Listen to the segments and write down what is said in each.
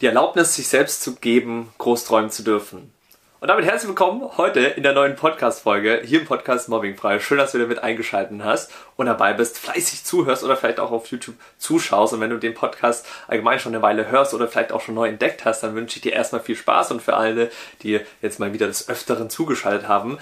die Erlaubnis, sich selbst zu geben, groß träumen zu dürfen. Und damit herzlich willkommen heute in der neuen Podcast-Folge hier im Podcast Mobbingfrei. Schön, dass du wieder mit eingeschaltet hast und dabei bist, fleißig zuhörst oder vielleicht auch auf YouTube zuschaust. Und wenn du den Podcast allgemein schon eine Weile hörst oder vielleicht auch schon neu entdeckt hast, dann wünsche ich dir erstmal viel Spaß und für alle, die jetzt mal wieder des Öfteren zugeschaltet haben,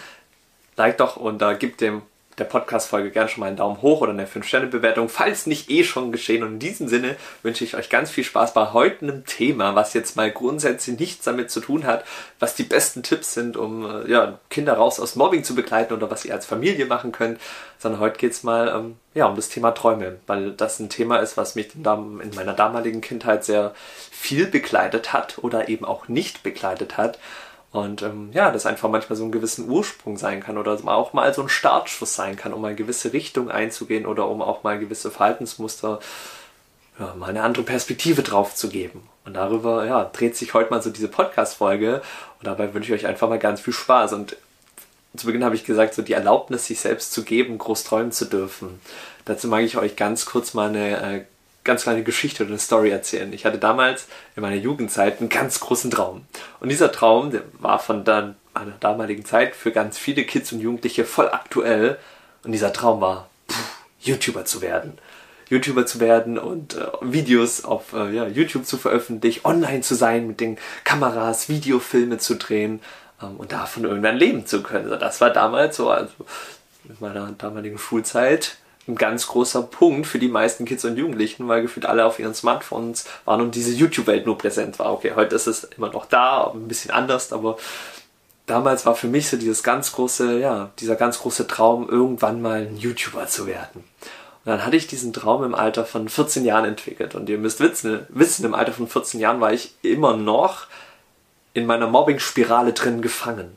like doch und uh, gib dem der Podcast-Folge gerne schon mal einen Daumen hoch oder eine 5-Sterne-Bewertung, falls nicht eh schon geschehen. Und in diesem Sinne wünsche ich euch ganz viel Spaß bei heute einem Thema, was jetzt mal grundsätzlich nichts damit zu tun hat, was die besten Tipps sind, um äh, ja, Kinder raus aus Mobbing zu begleiten oder was ihr als Familie machen könnt, sondern heute geht es mal ähm, ja, um das Thema Träume, weil das ein Thema ist, was mich in meiner damaligen Kindheit sehr viel begleitet hat oder eben auch nicht begleitet hat. Und ähm, ja, das einfach manchmal so einen gewissen Ursprung sein kann oder auch mal so ein Startschuss sein kann, um mal eine gewisse Richtung einzugehen oder um auch mal gewisse Verhaltensmuster, ja, mal eine andere Perspektive drauf zu geben. Und darüber, ja, dreht sich heute mal so diese Podcast-Folge und dabei wünsche ich euch einfach mal ganz viel Spaß. Und zu Beginn habe ich gesagt, so die Erlaubnis, sich selbst zu geben, groß träumen zu dürfen. Dazu mag ich euch ganz kurz mal eine äh, ganz kleine Geschichte oder eine Story erzählen. Ich hatte damals in meiner Jugendzeit einen ganz großen Traum. Und dieser Traum, der war von dann einer damaligen Zeit für ganz viele Kids und Jugendliche voll aktuell. Und dieser Traum war, pff, YouTuber zu werden. YouTuber zu werden und äh, Videos auf äh, ja, YouTube zu veröffentlichen, online zu sein mit den Kameras, Videofilme zu drehen ähm, und davon irgendwann leben zu können. Also das war damals so, also in meiner damaligen Schulzeit ein ganz großer Punkt für die meisten Kids und Jugendlichen, weil gefühlt alle auf ihren Smartphones waren und diese YouTube-Welt nur präsent war. Okay, heute ist es immer noch da, ein bisschen anders, aber damals war für mich so dieses ganz große, ja, dieser ganz große Traum, irgendwann mal ein YouTuber zu werden. Und dann hatte ich diesen Traum im Alter von 14 Jahren entwickelt. Und ihr müsst wissen, wissen im Alter von 14 Jahren war ich immer noch in meiner Mobbing-Spirale drin gefangen.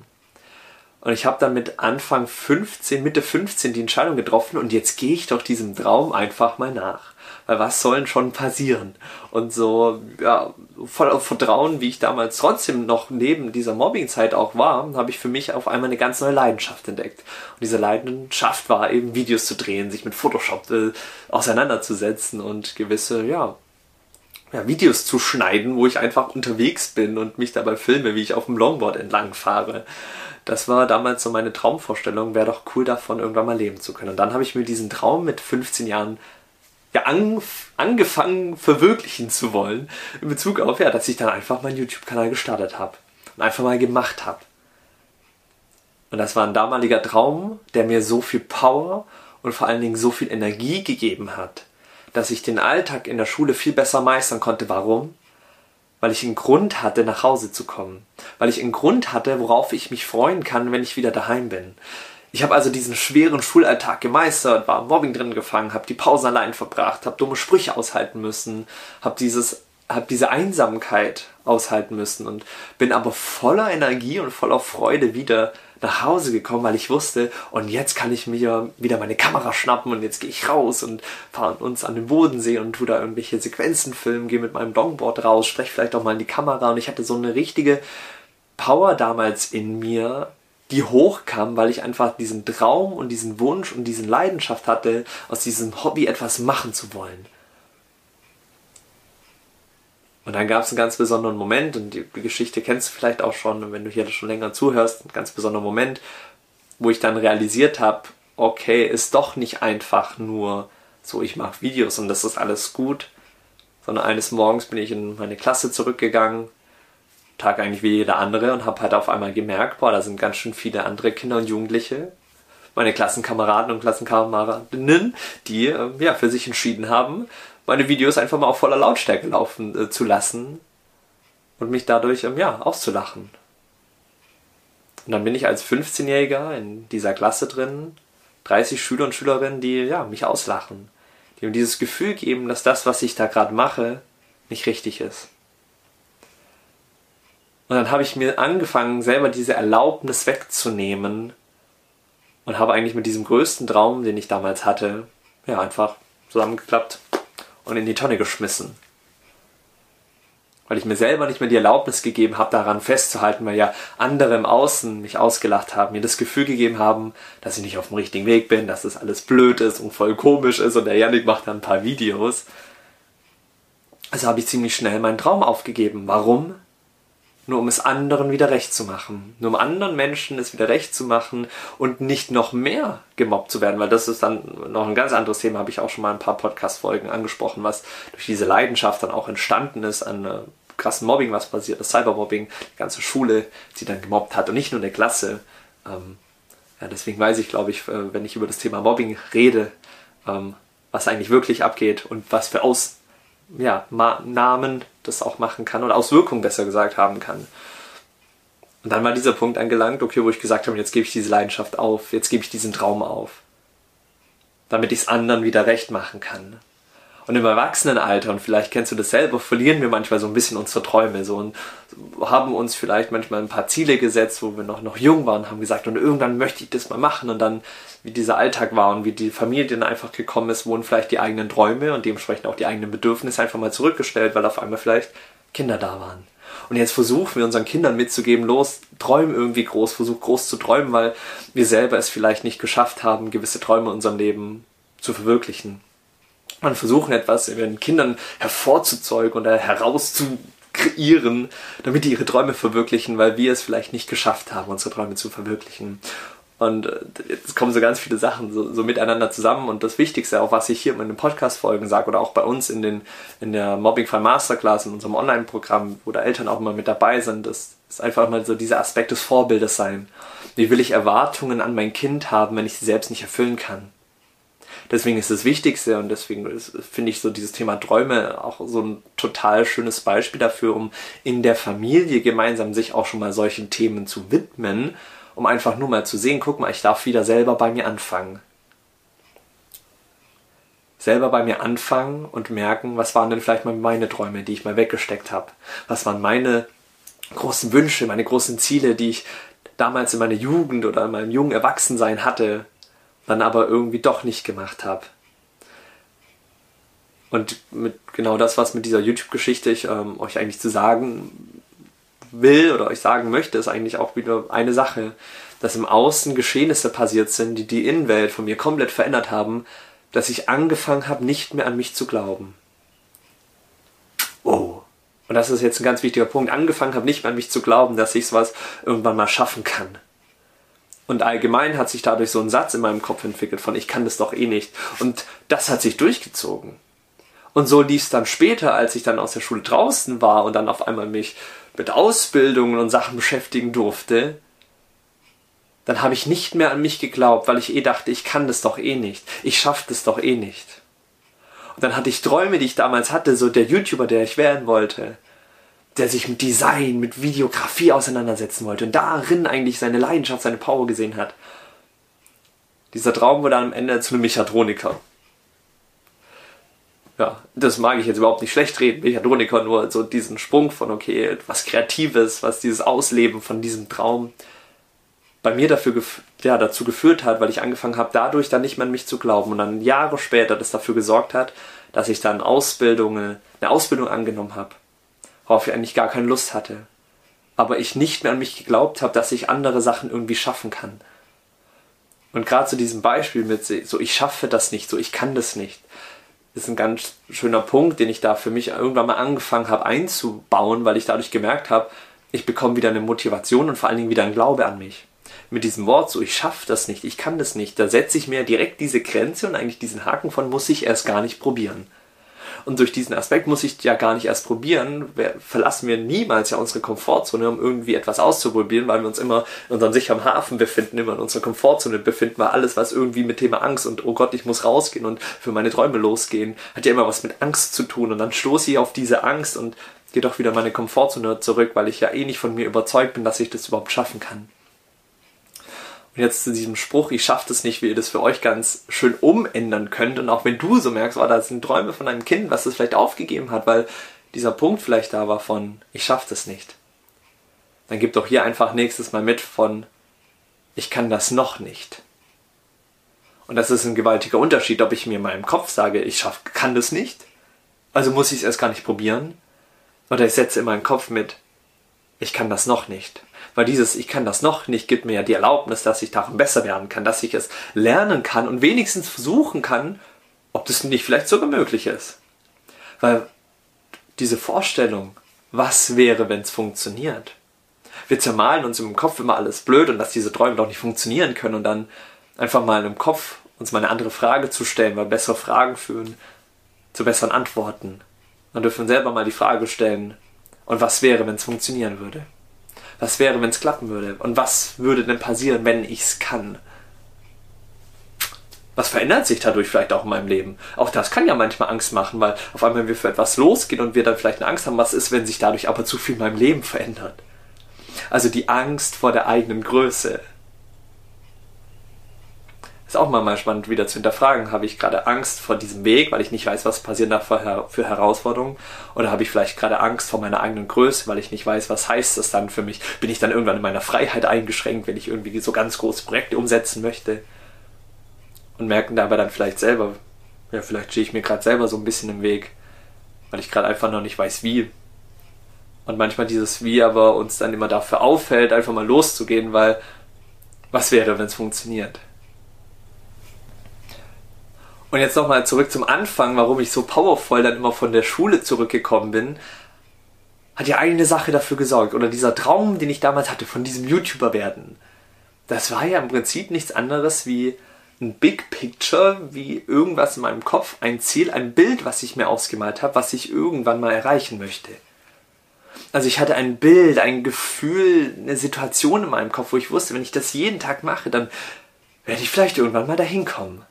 Und ich habe dann mit Anfang 15, Mitte 15 die Entscheidung getroffen und jetzt gehe ich doch diesem Traum einfach mal nach. Weil was soll denn schon passieren? Und so, ja, voll auf Vertrauen, wie ich damals trotzdem noch neben dieser Mobbingzeit auch war, habe ich für mich auf einmal eine ganz neue Leidenschaft entdeckt. Und diese Leidenschaft war eben Videos zu drehen, sich mit Photoshop äh, auseinanderzusetzen und gewisse, ja, ja, Videos zu schneiden, wo ich einfach unterwegs bin und mich dabei filme, wie ich auf dem Longboard entlang fahre das war damals so meine Traumvorstellung, wäre doch cool davon irgendwann mal leben zu können. Und dann habe ich mir diesen Traum mit 15 Jahren ja, an, angefangen verwirklichen zu wollen, in Bezug auf, ja, dass ich dann einfach meinen YouTube-Kanal gestartet habe und einfach mal gemacht habe. Und das war ein damaliger Traum, der mir so viel Power und vor allen Dingen so viel Energie gegeben hat, dass ich den Alltag in der Schule viel besser meistern konnte. Warum? weil ich einen Grund hatte, nach Hause zu kommen, weil ich einen Grund hatte, worauf ich mich freuen kann, wenn ich wieder daheim bin. Ich habe also diesen schweren Schulalltag gemeistert, war im Mobbing drin gefangen, habe die Pausen allein verbracht, habe dumme Sprüche aushalten müssen, habe dieses diese Einsamkeit aushalten müssen und bin aber voller Energie und voller Freude wieder nach Hause gekommen, weil ich wusste, und jetzt kann ich mir wieder meine Kamera schnappen und jetzt gehe ich raus und fahre uns an den Bodensee und tu da irgendwelche Sequenzen filmen, gehe mit meinem Longboard raus, spreche vielleicht auch mal in die Kamera und ich hatte so eine richtige Power damals in mir, die hochkam, weil ich einfach diesen Traum und diesen Wunsch und diesen Leidenschaft hatte, aus diesem Hobby etwas machen zu wollen. Und dann gab es einen ganz besonderen Moment, und die Geschichte kennst du vielleicht auch schon, wenn du hier schon länger zuhörst, einen ganz besonderen Moment, wo ich dann realisiert habe, okay, ist doch nicht einfach nur so, ich mache Videos und das ist alles gut, sondern eines Morgens bin ich in meine Klasse zurückgegangen, Tag eigentlich wie jeder andere und habe halt auf einmal gemerkt, boah, da sind ganz schön viele andere Kinder und Jugendliche, meine Klassenkameraden und Klassenkameradinnen, die äh, ja für sich entschieden haben, meine Videos einfach mal auf voller Lautstärke laufen äh, zu lassen und mich dadurch ähm, ja auszulachen. Und dann bin ich als 15-Jähriger in dieser Klasse drin, 30 Schüler und Schülerinnen, die ja mich auslachen, die mir dieses Gefühl geben, dass das, was ich da gerade mache, nicht richtig ist. Und dann habe ich mir angefangen, selber diese Erlaubnis wegzunehmen und habe eigentlich mit diesem größten Traum, den ich damals hatte, ja, einfach zusammengeklappt und in die Tonne geschmissen. Weil ich mir selber nicht mehr die Erlaubnis gegeben habe, daran festzuhalten, weil ja andere im Außen mich ausgelacht haben, mir das Gefühl gegeben haben, dass ich nicht auf dem richtigen Weg bin, dass das alles blöd ist und voll komisch ist und der Yannick macht dann ein paar Videos. Also habe ich ziemlich schnell meinen Traum aufgegeben. Warum? Nur um es anderen wieder recht zu machen. Nur um anderen Menschen es wieder recht zu machen und nicht noch mehr gemobbt zu werden, weil das ist dann noch ein ganz anderes Thema, habe ich auch schon mal ein paar Podcast-Folgen angesprochen, was durch diese Leidenschaft dann auch entstanden ist an äh, krassen Mobbing, was passiert ist, Cybermobbing, die ganze Schule, die dann gemobbt hat und nicht nur eine Klasse. Ähm, ja, deswegen weiß ich, glaube ich, äh, wenn ich über das Thema Mobbing rede, ähm, was eigentlich wirklich abgeht und was für Aus ja, das auch machen kann oder Auswirkungen besser gesagt haben kann. Und dann war dieser Punkt angelangt, okay, wo ich gesagt habe, jetzt gebe ich diese Leidenschaft auf, jetzt gebe ich diesen Traum auf, damit ich es anderen wieder recht machen kann. Und im Erwachsenenalter, und vielleicht kennst du das selber, verlieren wir manchmal so ein bisschen unsere Träume so und haben uns vielleicht manchmal ein paar Ziele gesetzt, wo wir noch, noch jung waren, haben gesagt, und irgendwann möchte ich das mal machen und dann, wie dieser Alltag war und wie die Familie dann einfach gekommen ist, wurden vielleicht die eigenen Träume und dementsprechend auch die eigenen Bedürfnisse einfach mal zurückgestellt, weil auf einmal vielleicht Kinder da waren. Und jetzt versuchen wir unseren Kindern mitzugeben, los, träum irgendwie groß, versuch groß zu träumen, weil wir selber es vielleicht nicht geschafft haben, gewisse Träume in unserem Leben zu verwirklichen man versuchen etwas in den Kindern hervorzuzeugen oder herauszukreieren, damit die ihre Träume verwirklichen, weil wir es vielleicht nicht geschafft haben, unsere Träume zu verwirklichen. Und äh, jetzt kommen so ganz viele Sachen so, so miteinander zusammen. Und das Wichtigste, auch was ich hier in den Podcast-Folgen sage oder auch bei uns in, den, in der Mobbing-Frei Masterclass, in unserem Online-Programm, wo da Eltern auch immer mit dabei sind, das ist einfach mal so dieser Aspekt des Vorbildes sein. Wie will ich Erwartungen an mein Kind haben, wenn ich sie selbst nicht erfüllen kann? Deswegen ist das Wichtigste und deswegen finde ich so dieses Thema Träume auch so ein total schönes Beispiel dafür, um in der Familie gemeinsam sich auch schon mal solchen Themen zu widmen, um einfach nur mal zu sehen, guck mal, ich darf wieder selber bei mir anfangen. Selber bei mir anfangen und merken, was waren denn vielleicht mal meine Träume, die ich mal weggesteckt habe? Was waren meine großen Wünsche, meine großen Ziele, die ich damals in meiner Jugend oder in meinem jungen Erwachsensein hatte, dann aber irgendwie doch nicht gemacht habe. Und mit genau das, was mit dieser YouTube-Geschichte ich ähm, euch eigentlich zu sagen will oder euch sagen möchte, ist eigentlich auch wieder eine Sache, dass im Außen Geschehnisse passiert sind, die die Innenwelt von mir komplett verändert haben, dass ich angefangen habe, nicht mehr an mich zu glauben. Oh. Und das ist jetzt ein ganz wichtiger Punkt. Angefangen habe, nicht mehr an mich zu glauben, dass ich sowas irgendwann mal schaffen kann. Und allgemein hat sich dadurch so ein Satz in meinem Kopf entwickelt von ich kann das doch eh nicht. Und das hat sich durchgezogen. Und so lief es dann später, als ich dann aus der Schule draußen war und dann auf einmal mich mit Ausbildungen und Sachen beschäftigen durfte, dann habe ich nicht mehr an mich geglaubt, weil ich eh dachte, ich kann das doch eh nicht. Ich schaffe das doch eh nicht. Und dann hatte ich Träume, die ich damals hatte, so der YouTuber, der ich werden wollte der sich mit Design, mit Videografie auseinandersetzen wollte und darin eigentlich seine Leidenschaft, seine Power gesehen hat. Dieser Traum wurde am Ende zu einem Mechatroniker. Ja, das mag ich jetzt überhaupt nicht schlecht reden, Mechatroniker, nur so diesen Sprung von, okay, was Kreatives, was dieses Ausleben von diesem Traum bei mir dafür ja, dazu geführt hat, weil ich angefangen habe, dadurch dann nicht mehr an mich zu glauben und dann Jahre später das dafür gesorgt hat, dass ich dann Ausbildungen, eine Ausbildung angenommen habe worauf ich eigentlich gar keine Lust hatte. Aber ich nicht mehr an mich geglaubt habe, dass ich andere Sachen irgendwie schaffen kann. Und gerade zu diesem Beispiel mit so, ich schaffe das nicht, so, ich kann das nicht, ist ein ganz schöner Punkt, den ich da für mich irgendwann mal angefangen habe einzubauen, weil ich dadurch gemerkt habe, ich bekomme wieder eine Motivation und vor allen Dingen wieder einen Glaube an mich. Mit diesem Wort so, ich schaffe das nicht, ich kann das nicht, da setze ich mir direkt diese Grenze und eigentlich diesen Haken von muss ich erst gar nicht probieren. Und durch diesen Aspekt muss ich ja gar nicht erst probieren. Wir verlassen wir niemals ja unsere Komfortzone, um irgendwie etwas auszuprobieren, weil wir uns immer in unserem sicheren Hafen befinden, immer in unserer Komfortzone befinden, weil alles, was irgendwie mit Thema Angst und oh Gott, ich muss rausgehen und für meine Träume losgehen, hat ja immer was mit Angst zu tun. Und dann stoße ich auf diese Angst und gehe doch wieder meine Komfortzone zurück, weil ich ja eh nicht von mir überzeugt bin, dass ich das überhaupt schaffen kann. Jetzt zu diesem Spruch, ich schaffe das nicht, wie ihr das für euch ganz schön umändern könnt. Und auch wenn du so merkst, oh, da sind Träume von einem Kind, was es vielleicht aufgegeben hat, weil dieser Punkt vielleicht da war von, ich schaffe das nicht. Dann gib doch hier einfach nächstes Mal mit von, ich kann das noch nicht. Und das ist ein gewaltiger Unterschied, ob ich mir in meinem Kopf sage, ich schaff, kann das nicht, also muss ich es erst gar nicht probieren, oder ich setze in meinem Kopf mit, ich kann das noch nicht. Weil dieses Ich kann das noch nicht gibt mir ja die Erlaubnis, dass ich darin besser werden kann, dass ich es lernen kann und wenigstens versuchen kann, ob das nicht vielleicht sogar möglich ist. Weil diese Vorstellung, was wäre, wenn es funktioniert. Wir zermalen uns im Kopf immer alles blöd und dass diese Träume doch nicht funktionieren können und dann einfach mal im Kopf uns mal eine andere Frage zu stellen, weil bessere Fragen führen zu besseren Antworten. Dann dürfen wir selber mal die Frage stellen, und was wäre, wenn es funktionieren würde? Was wäre, wenn es klappen würde? Und was würde denn passieren, wenn ich es kann? Was verändert sich dadurch vielleicht auch in meinem Leben? Auch das kann ja manchmal Angst machen, weil auf einmal, wenn wir für etwas losgehen und wir dann vielleicht eine Angst haben, was ist, wenn sich dadurch aber zu viel in meinem Leben verändert? Also die Angst vor der eigenen Größe. Ist auch mal spannend wieder zu hinterfragen. Habe ich gerade Angst vor diesem Weg, weil ich nicht weiß, was passieren da für Herausforderungen? Oder habe ich vielleicht gerade Angst vor meiner eigenen Größe, weil ich nicht weiß, was heißt das dann für mich? Bin ich dann irgendwann in meiner Freiheit eingeschränkt, wenn ich irgendwie so ganz große Projekte umsetzen möchte? und merken dabei dann vielleicht selber, ja, vielleicht stehe ich mir gerade selber so ein bisschen im Weg, weil ich gerade einfach noch nicht weiß, wie. Und manchmal dieses Wie aber uns dann immer dafür aufhält, einfach mal loszugehen, weil was wäre, wenn es funktioniert? Und jetzt nochmal zurück zum Anfang, warum ich so powervoll dann immer von der Schule zurückgekommen bin, hat ja eine Sache dafür gesorgt. Oder dieser Traum, den ich damals hatte, von diesem YouTuber werden. Das war ja im Prinzip nichts anderes wie ein Big Picture, wie irgendwas in meinem Kopf, ein Ziel, ein Bild, was ich mir ausgemalt habe, was ich irgendwann mal erreichen möchte. Also ich hatte ein Bild, ein Gefühl, eine Situation in meinem Kopf, wo ich wusste, wenn ich das jeden Tag mache, dann werde ich vielleicht irgendwann mal dahin kommen.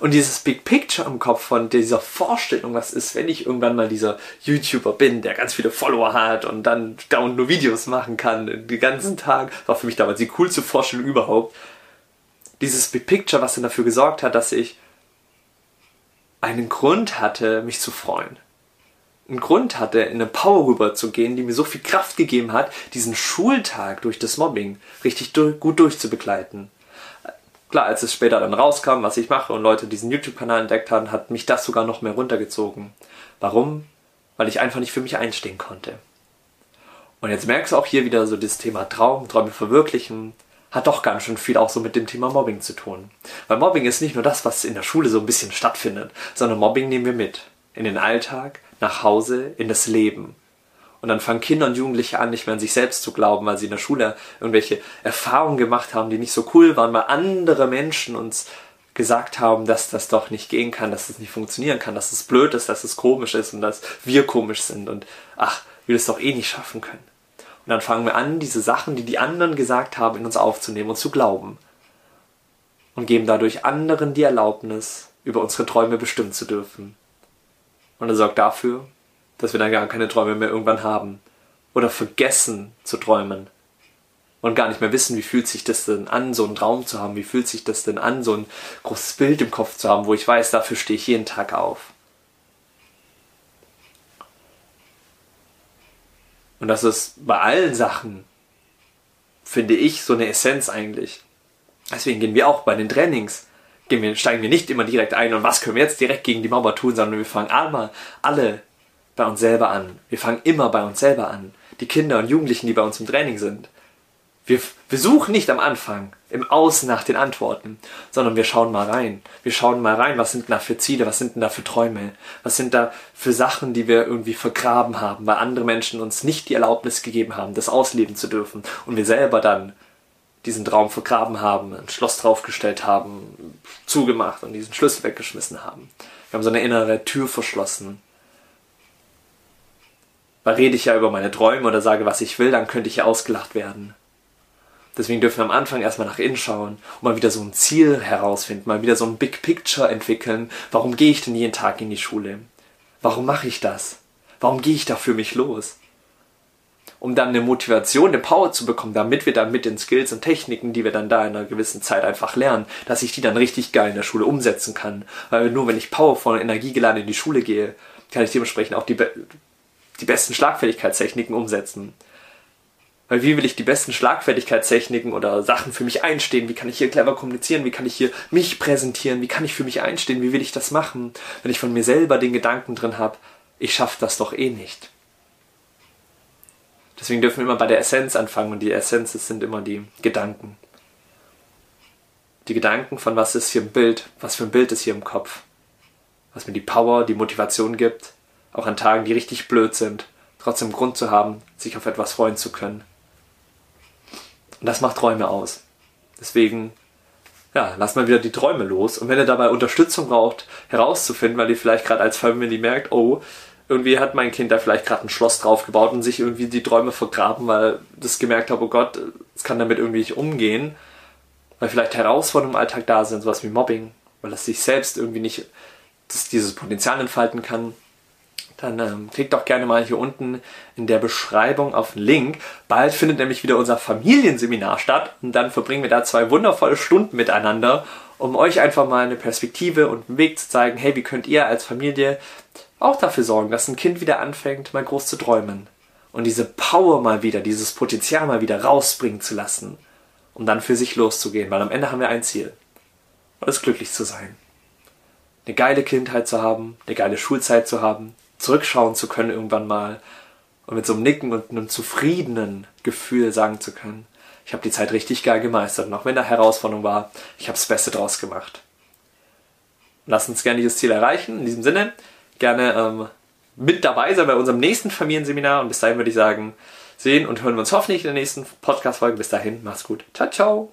Und dieses Big Picture im Kopf von dieser Vorstellung, was ist, wenn ich irgendwann mal dieser YouTuber bin, der ganz viele Follower hat und dann dauernd nur Videos machen kann, den ganzen Tag, war für mich damals die coolste Vorstellung überhaupt dieses Big Picture, was dann dafür gesorgt hat, dass ich einen Grund hatte, mich zu freuen. Einen Grund hatte, in eine Power rüberzugehen, die mir so viel Kraft gegeben hat, diesen Schultag durch das Mobbing richtig gut durchzubegleiten. Klar, als es später dann rauskam, was ich mache und Leute diesen YouTube-Kanal entdeckt haben, hat mich das sogar noch mehr runtergezogen. Warum? Weil ich einfach nicht für mich einstehen konnte. Und jetzt merkst du auch hier wieder so das Thema Traum, Träume verwirklichen, hat doch ganz schön viel auch so mit dem Thema Mobbing zu tun. Weil Mobbing ist nicht nur das, was in der Schule so ein bisschen stattfindet, sondern Mobbing nehmen wir mit. In den Alltag, nach Hause, in das Leben. Und dann fangen Kinder und Jugendliche an, nicht mehr an sich selbst zu glauben, weil sie in der Schule irgendwelche Erfahrungen gemacht haben, die nicht so cool waren, weil andere Menschen uns gesagt haben, dass das doch nicht gehen kann, dass das nicht funktionieren kann, dass es blöd ist, dass es komisch ist und dass wir komisch sind und ach, wir das doch eh nicht schaffen können. Und dann fangen wir an, diese Sachen, die die anderen gesagt haben, in uns aufzunehmen und zu glauben. Und geben dadurch anderen die Erlaubnis, über unsere Träume bestimmen zu dürfen. Und er sorgt dafür, dass wir dann gar keine Träume mehr irgendwann haben. Oder vergessen zu träumen. Und gar nicht mehr wissen, wie fühlt sich das denn an, so einen Traum zu haben, wie fühlt sich das denn an, so ein großes Bild im Kopf zu haben, wo ich weiß, dafür stehe ich jeden Tag auf. Und das ist bei allen Sachen, finde ich, so eine Essenz eigentlich. Deswegen gehen wir auch bei den Trainings, gehen wir, steigen wir nicht immer direkt ein und was können wir jetzt direkt gegen die Mauer tun, sondern wir fangen einmal alle bei uns selber an. Wir fangen immer bei uns selber an. Die Kinder und Jugendlichen, die bei uns im Training sind. Wir, wir suchen nicht am Anfang im Außen nach den Antworten, sondern wir schauen mal rein. Wir schauen mal rein, was sind denn da für Ziele, was sind denn da für Träume, was sind da für Sachen, die wir irgendwie vergraben haben, weil andere Menschen uns nicht die Erlaubnis gegeben haben, das ausleben zu dürfen und wir selber dann diesen Traum vergraben haben, ein Schloss draufgestellt haben, zugemacht und diesen Schlüssel weggeschmissen haben. Wir haben so eine innere Tür verschlossen. Weil rede ich ja über meine Träume oder sage, was ich will, dann könnte ich ja ausgelacht werden. Deswegen dürfen wir am Anfang erstmal nach innen schauen und mal wieder so ein Ziel herausfinden, mal wieder so ein Big Picture entwickeln. Warum gehe ich denn jeden Tag in die Schule? Warum mache ich das? Warum gehe ich da für mich los? Um dann eine Motivation, eine Power zu bekommen, damit wir dann mit den Skills und Techniken, die wir dann da in einer gewissen Zeit einfach lernen, dass ich die dann richtig geil in der Schule umsetzen kann. Weil nur wenn ich powervoll und energiegeladen in die Schule gehe, kann ich dementsprechend auch die, die besten Schlagfertigkeitstechniken umsetzen. Weil wie will ich die besten Schlagfertigkeitstechniken oder Sachen für mich einstehen? Wie kann ich hier clever kommunizieren? Wie kann ich hier mich präsentieren? Wie kann ich für mich einstehen? Wie will ich das machen? Wenn ich von mir selber den Gedanken drin habe, ich schaffe das doch eh nicht. Deswegen dürfen wir immer bei der Essenz anfangen und die Essenz sind immer die Gedanken. Die Gedanken von was ist hier im Bild, was für ein Bild ist hier im Kopf, was mir die Power, die Motivation gibt, auch an Tagen, die richtig blöd sind, trotzdem Grund zu haben, sich auf etwas freuen zu können. Und das macht Träume aus. Deswegen, ja, lasst mal wieder die Träume los. Und wenn ihr dabei Unterstützung braucht, herauszufinden, weil ihr vielleicht gerade als Family merkt, oh, irgendwie hat mein Kind da vielleicht gerade ein Schloss draufgebaut und sich irgendwie die Träume vergraben, weil das gemerkt hat, oh Gott, es kann damit irgendwie nicht umgehen. Weil vielleicht Herausforderungen im Alltag da sind, sowas wie Mobbing, weil es sich selbst irgendwie nicht dieses Potenzial entfalten kann dann ähm, klickt doch gerne mal hier unten in der Beschreibung auf den Link. Bald findet nämlich wieder unser Familienseminar statt und dann verbringen wir da zwei wundervolle Stunden miteinander, um euch einfach mal eine Perspektive und einen Weg zu zeigen, hey, wie könnt ihr als Familie auch dafür sorgen, dass ein Kind wieder anfängt, mal groß zu träumen und diese Power mal wieder, dieses Potenzial mal wieder rausbringen zu lassen, um dann für sich loszugehen, weil am Ende haben wir ein Ziel, das glücklich zu sein. Eine geile Kindheit zu haben, eine geile Schulzeit zu haben, zurückschauen zu können irgendwann mal und mit so einem Nicken und einem zufriedenen Gefühl sagen zu können, ich habe die Zeit richtig geil gemeistert und auch wenn da Herausforderung war, ich habe das Beste draus gemacht. Lasst uns gerne dieses Ziel erreichen. In diesem Sinne, gerne ähm, mit dabei sein bei unserem nächsten Familienseminar und bis dahin würde ich sagen, sehen und hören wir uns hoffentlich in der nächsten Podcast-Folge. Bis dahin, macht's gut. Ciao, ciao.